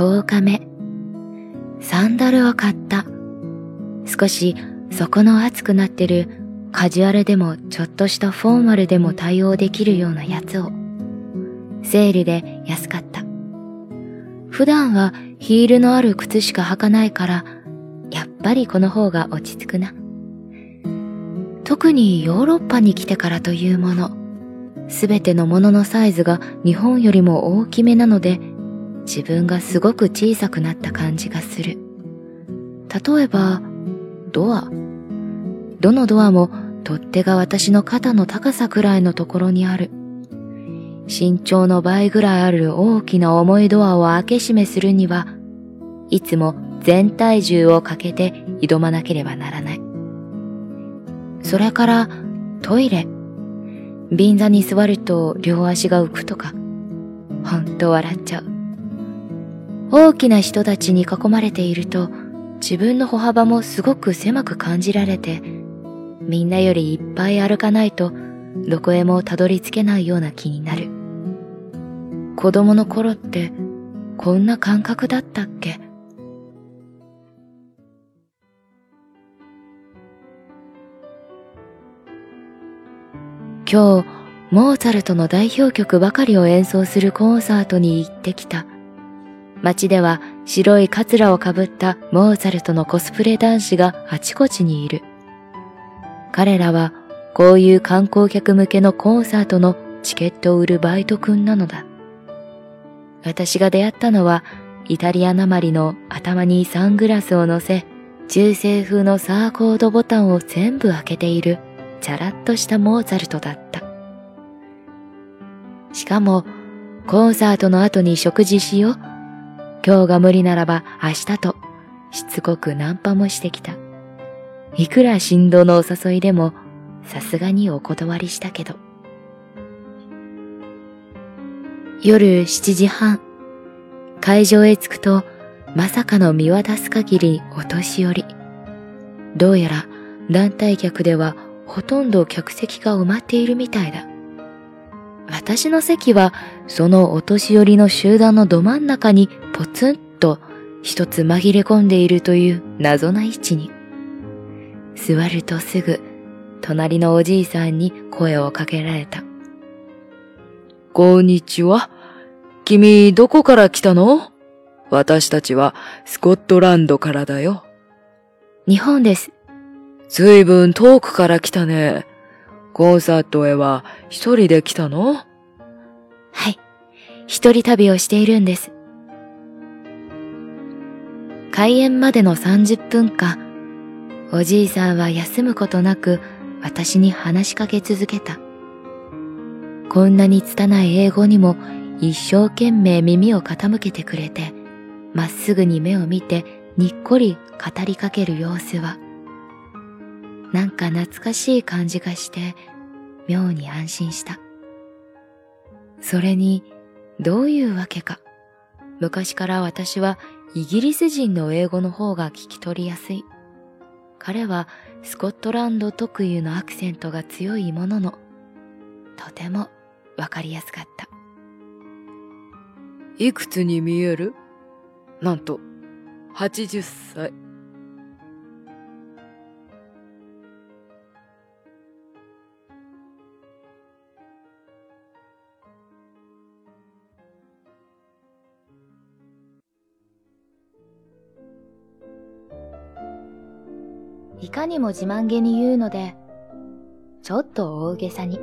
10日目。サンダルを買った。少し底の熱くなってるカジュアルでもちょっとしたフォーマルでも対応できるようなやつを。セールで安かった。普段はヒールのある靴しか履かないから、やっぱりこの方が落ち着くな。特にヨーロッパに来てからというもの、すべてのもののサイズが日本よりも大きめなので、自分がすごく小さくなった感じがする。例えば、ドア。どのドアも取っ手が私の肩の高さくらいのところにある。身長の倍ぐらいある大きな重いドアを開け閉めするには、いつも全体重をかけて挑まなければならない。それからトイレ。便座に座ると両足が浮くとか、ほんと笑っちゃう。大きな人たちに囲まれていると自分の歩幅もすごく狭く感じられて、みんなよりいっぱい歩かないとどこへもたどり着けないような気になる。子供の頃ってこんな感覚だったっけ？今日、モーツァルトの代表曲ばかりを演奏するコンサートに行ってきた。街では白いカツラをかぶったモーツァルトのコスプレ男子があちこちにいる。彼らはこういう観光客向けのコンサートのチケットを売るバイト君なのだ。私が出会ったのはイタリアなまりの頭にサングラスを乗せ、中世風のサーコードボタンを全部開けているチャラッとしたモーツァルトだった。しかも、コンサートの後に食事しよう。今日が無理ならば明日と、しつこくナンパもしてきた。いくら振動のお誘いでも、さすがにお断りしたけど。夜7時半、会場へ着くと、まさかの見渡す限りお年寄り。どうやら団体客ではほとんど客席が埋まっているみたいだ。私の席はそのお年寄りの集団のど真ん中にポツンと一つ紛れ込んでいるという謎な位置に。座るとすぐ隣のおじいさんに声をかけられた。こんにちは。君どこから来たの？私たちはスコットランドからだよ。日本です。ずいぶん遠くから来たね。コンサートへは一人で来たの？はい。一人旅をしているんです。開演までの30分間、おじいさんは休むことなく私に話しかけ続けた。こんなに拙い英語にも一生懸命耳を傾けてくれて、まっすぐに目を見てにっこり語りかける様子は、なんか懐かしい感じがして、妙に安心した。それに、どういうわけか。昔から私はイギリス人の英語の方が聞き取りやすい。彼はスコットランド特有のアクセントが強いものの、とてもわかりやすかった。いくつに見える？なんと、80歳。いかにも自慢げに言うので、ちょっと大げさに、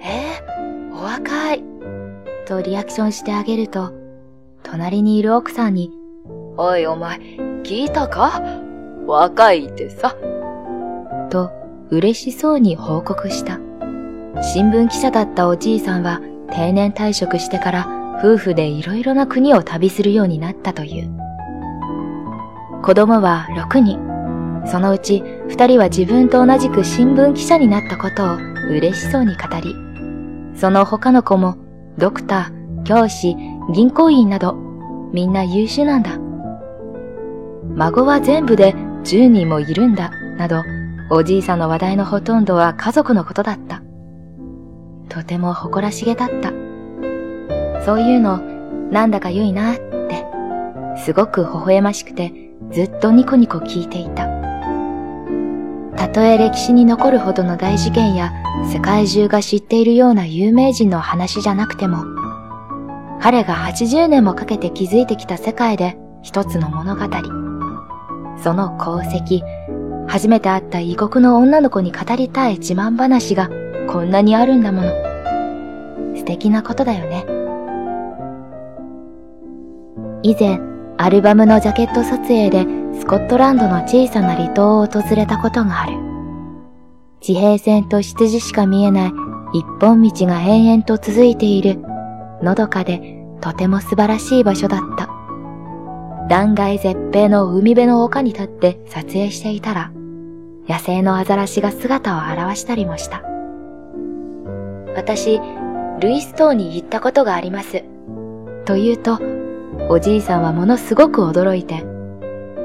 えー、お若いとリアクションしてあげると、隣にいる奥さんに、おいお前、聞いたか？若いってさ。と、嬉しそうに報告した。新聞記者だったおじいさんは定年退職してから夫婦でいろいろな国を旅するようになったという。子供は6人。そのうち二人は自分と同じく新聞記者になったことを嬉しそうに語り、その他の子もドクター、教師、銀行員などみんな優秀なんだ。孫は全部で10人もいるんだ、などおじいさんの話題のほとんどは家族のことだった。とても誇らしげだった。そういうのなんだか良いなってすごく微笑ましくてずっとニコニコ聞いていた。たとえ歴史に残るほどの大事件や世界中が知っているような有名人の話じゃなくても、彼が80年もかけて築いてきた世界で一つの物語。その功績、初めて会った異国の女の子に語りたい自慢話がこんなにあるんだもの。素敵なことだよね。以前、アルバムのジャケット撮影でスコットランドの小さな離島を訪れたことがある。地平線と羊しか見えない一本道が延々と続いている、のどかでとても素晴らしい場所だった。断崖絶壁の海辺の丘に立って撮影していたら、野生のアザラシが姿を現したりもした。私、ルイス島に行ったことがあります。と言うと、おじいさんはものすごく驚いて、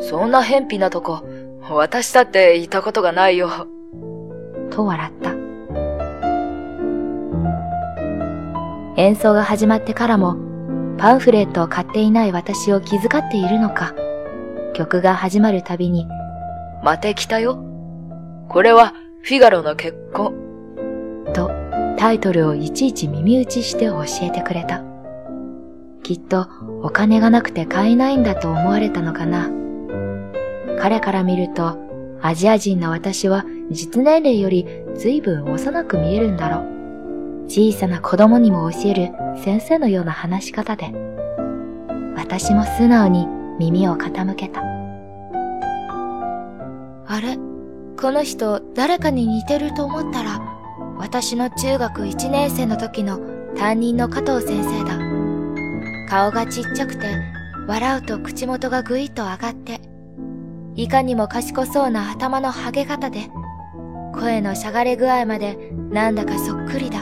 そんな偏僻なとこ、私だって行ったことがないよ。と笑った。演奏が始まってからも、パンフレットを買っていない私を気遣っているのか、曲が始まるたびに、待てきたよ。これはフィガロの結婚。と、タイトルをいちいち耳打ちして教えてくれた。きっとお金がなくて買えないんだと思われたのかな。彼から見ると、アジア人の私は実年齢より随分幼く見えるんだろう。小さな子供にも教える先生のような話し方で、私も素直に耳を傾けた。あれ？この人誰かに似てると思ったら、私の中学1年生の時の担任の加藤先生だ。顔がちっちゃくて、笑うと口元がぐいっと上がって、いかにも賢そうな頭のハゲ方で、声のしゃがれ具合までなんだかそっくりだ。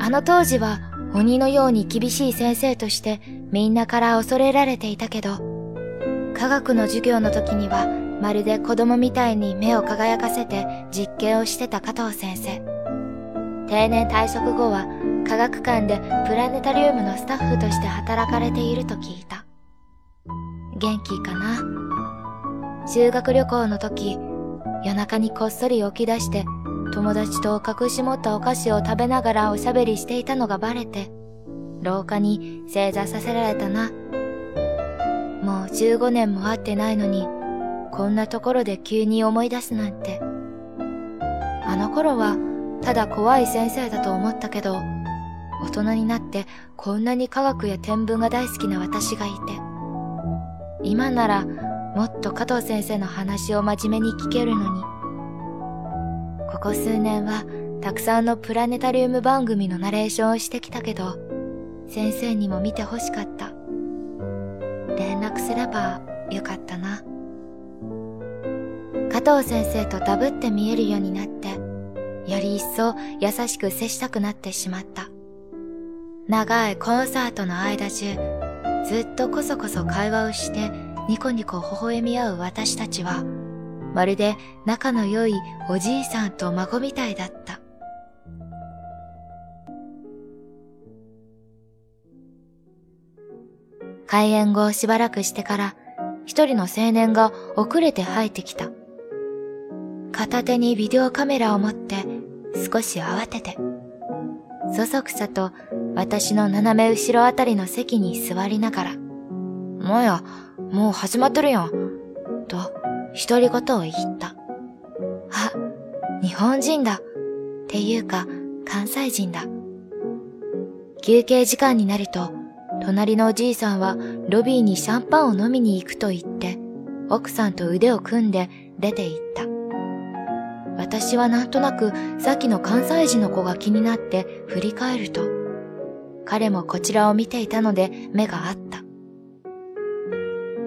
あの当時は鬼のように厳しい先生としてみんなから恐れられていたけど、科学の授業の時にはまるで子供みたいに目を輝かせて実験をしてた加藤先生。定年退職後は科学館でプラネタリウムのスタッフとして働かれていると聞いた。元気かな？修学旅行の時、夜中にこっそり起き出して、友達と隠し持ったお菓子を食べながらおしゃべりしていたのがバレて、廊下に正座させられたな。もう15年も会ってないのに、こんなところで急に思い出すなんて。あの頃は、ただ怖い先生だと思ったけど、大人になってこんなに科学や天文が大好きな私がいて、今ならもっと加藤先生の話を真面目に聞けるのに。ここ数年はたくさんのプラネタリウム番組のナレーションをしてきたけど、先生にも見て欲しかった。連絡すればよかったな。加藤先生とダブって見えるようになって、より一層優しく接したくなってしまった。長いコンサートの間中、ずっとこそこそ会話をしてニコニコ微笑み合う私たちは、まるで仲の良いおじいさんと孫みたいだった。開演後しばらくしてから、一人の青年が遅れて入ってきた。片手にビデオカメラを持って少し慌てて、そそくさと私の斜め後ろあたりの席に座りながら、もや、もう始まってるやん。と、独り言を言った。あ、日本人だ。っていうか、関西人だ。休憩時間になると、隣のおじいさんはロビーにシャンパンを飲みに行くと言って、奥さんと腕を組んで出て行った。私はなんとなくさっきの関西人の子が気になって振り返ると、彼もこちらを見ていたので目が合った。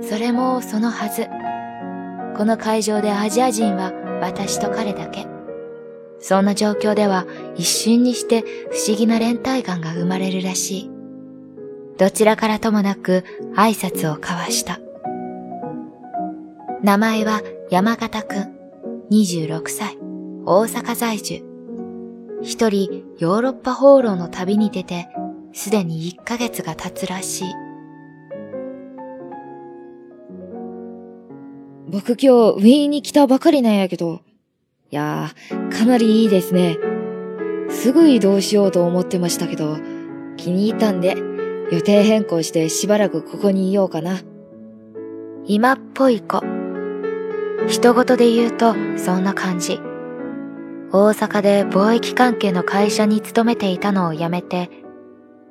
それもそのはず。この会場でアジア人は私と彼だけ。そんな状況では一瞬にして不思議な連帯感が生まれるらしい。どちらからともなく挨拶を交わした。名前は山形くん、26歳、大阪在住。一人ヨーロッパ放浪の旅に出て、すでに1ヶ月が経つらしい。僕今日ウィーンに来たばかりなんやけど。いやー、かなりいいですね。すぐ移動しようと思ってましたけど、気に入ったんで、予定変更してしばらくここにいようかな。今っぽい子。人事で言うとそんな感じ。大阪で貿易関係の会社に勤めていたのを辞めて、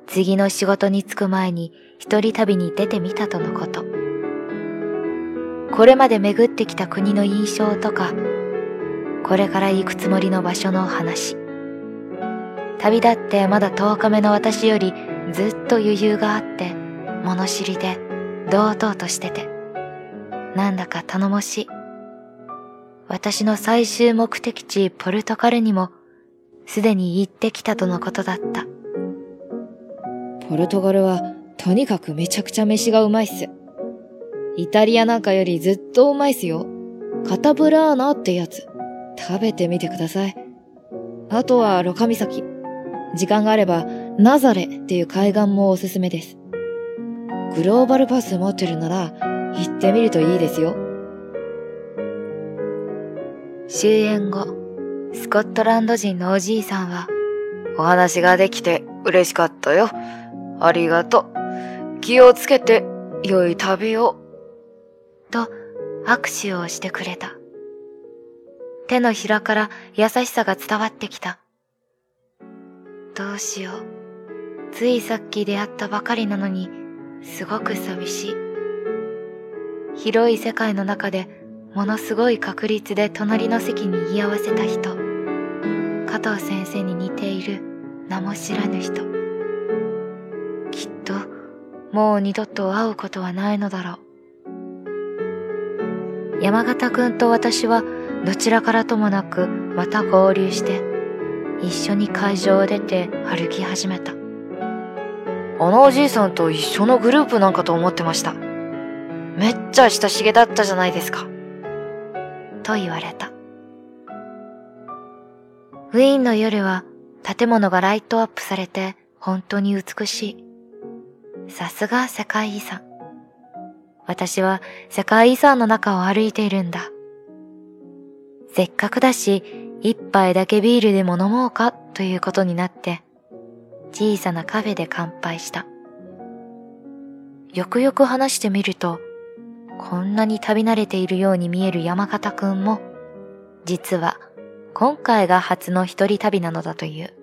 次の仕事に就く前に一人旅に出てみたとのこと。これまで巡ってきた国の印象とか、これから行くつもりの場所の話。旅立ってまだ10日目の私よりずっと余裕があって、物知りで堂々としてて、なんだか頼もしい。私の最終目的地ポルトガルにもすでに行ってきたとのことだった。ポルトガルはとにかくめちゃくちゃ飯がうまいっす。イタリアなんかよりずっとうまいっすよ。カタブラーナってやつ。食べてみてください。あとはロカ岬。時間があればナザレっていう海岸もおすすめです。グローバルパス持ってるなら行ってみるといいですよ。終演後、スコットランド人のおじいさんは、お話ができて嬉しかったよ。ありがとう。気をつけて、良い旅を。と、握手をしてくれた。手のひらから優しさが伝わってきた。どうしよう。ついさっき出会ったばかりなのに、すごく寂しい。広い世界の中で、ものすごい確率で隣の席に居合わせた人。加藤先生に似ている名も知らぬ人。きっと、もう二度と会うことはないのだろう。山形くんと私はどちらからともなくまた合流して一緒に会場を出て歩き始めた。あのおじいさんと一緒のグループなんかと思ってました。めっちゃ親しげだったじゃないですか。と言われた。ウィーンの夜は建物がライトアップされて本当に美しい。さすが世界遺産。私は世界遺産の中を歩いているんだ。せっかくだし、一杯だけビールでも飲もうか？ということになって、小さなカフェで乾杯した。よくよく話してみると、こんなに旅慣れているように見える山形くんも、実は今回が初の一人旅なのだという。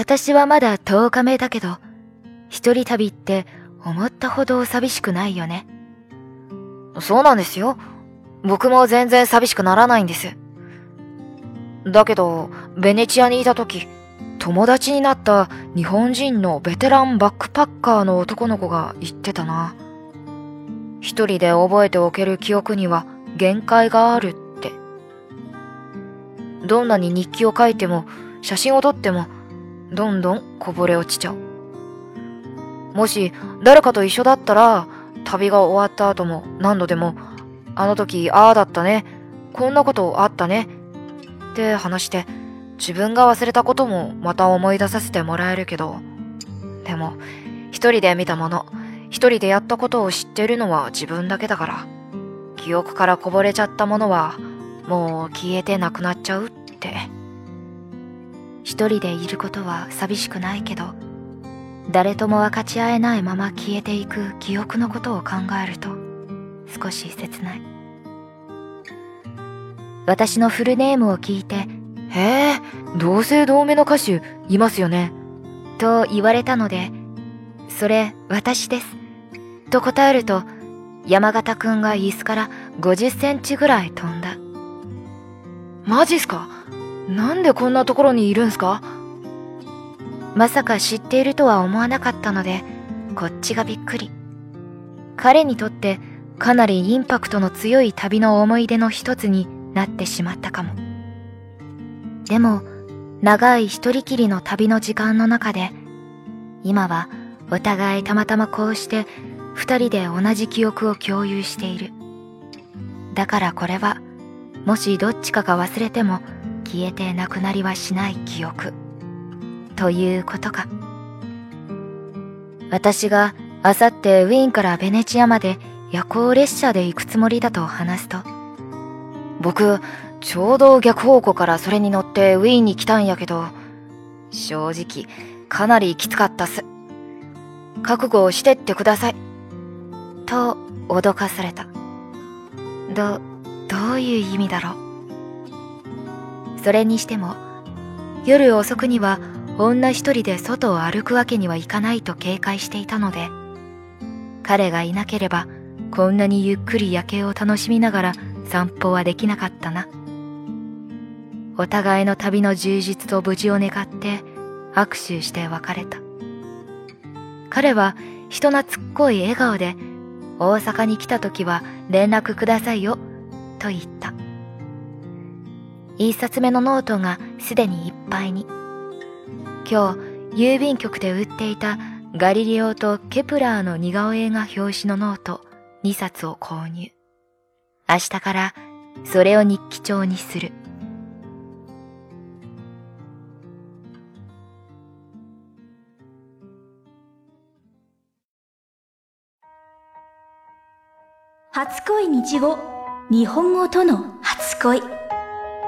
私はまだ10日目だけど、一人旅って思ったほど寂しくないよね。そうなんですよ。僕も全然寂しくならないんです。だけど、ベネチアにいた時、友達になった日本人のベテランバックパッカーの男の子が言ってたな。一人で覚えておける記憶には限界があるって。どんなに日記を書いても、写真を撮っても、どんどんこぼれ落ちちゃう。もし誰かと一緒だったら、旅が終わった後も何度でも、あの時ああだったね、こんなことあったね、って話して、自分が忘れたこともまた思い出させてもらえるけど、でも、一人で見たもの、一人でやったことを知ってるのは自分だけだから、記憶からこぼれちゃったものは、もう消えてなくなっちゃうって。一人でいることは寂しくないけど、誰とも分かち合えないまま消えていく記憶のことを考えると少し切ない。私のフルネームを聞いて「へえ同姓同名の歌手いますよね」と言われたので「それ私です」と答えると山形くんが椅子から50センチぐらい飛んだ。マジっすか？なんでこんなところにいるんすか？まさか知っているとは思わなかったので、こっちがびっくり。彼にとってかなりインパクトの強い旅の思い出の一つになってしまったかも。でも、長い一人きりの旅の時間の中で、今はお互いたまたまこうして二人で同じ記憶を共有している。だからこれは、もしどっちかが忘れても消えてなくなりはしない記憶。ということか。私があさってウィーンからベネチアまで夜行列車で行くつもりだと話すと、僕、ちょうど逆方向からそれに乗ってウィーンに来たんやけど、正直、かなりきつかったっす。覚悟をしてってください。と脅かされた。ど、どういう意味だろう。それにしても、夜遅くには女一人で外を歩くわけにはいかないと警戒していたので、彼がいなければこんなにゆっくり夜景を楽しみながら散歩はできなかったな。お互いの旅の充実と無事を願って握手して別れた。彼は人懐っこい笑顔で大阪に来た時は連絡くださいよと言った。一冊目のノートがすでにいっぱいに。今日郵便局で売っていたガリレオとケプラーの似顔絵が表紙のノート2冊を購入。明日からそれを日記帳にする。初恋日語日本語との初恋。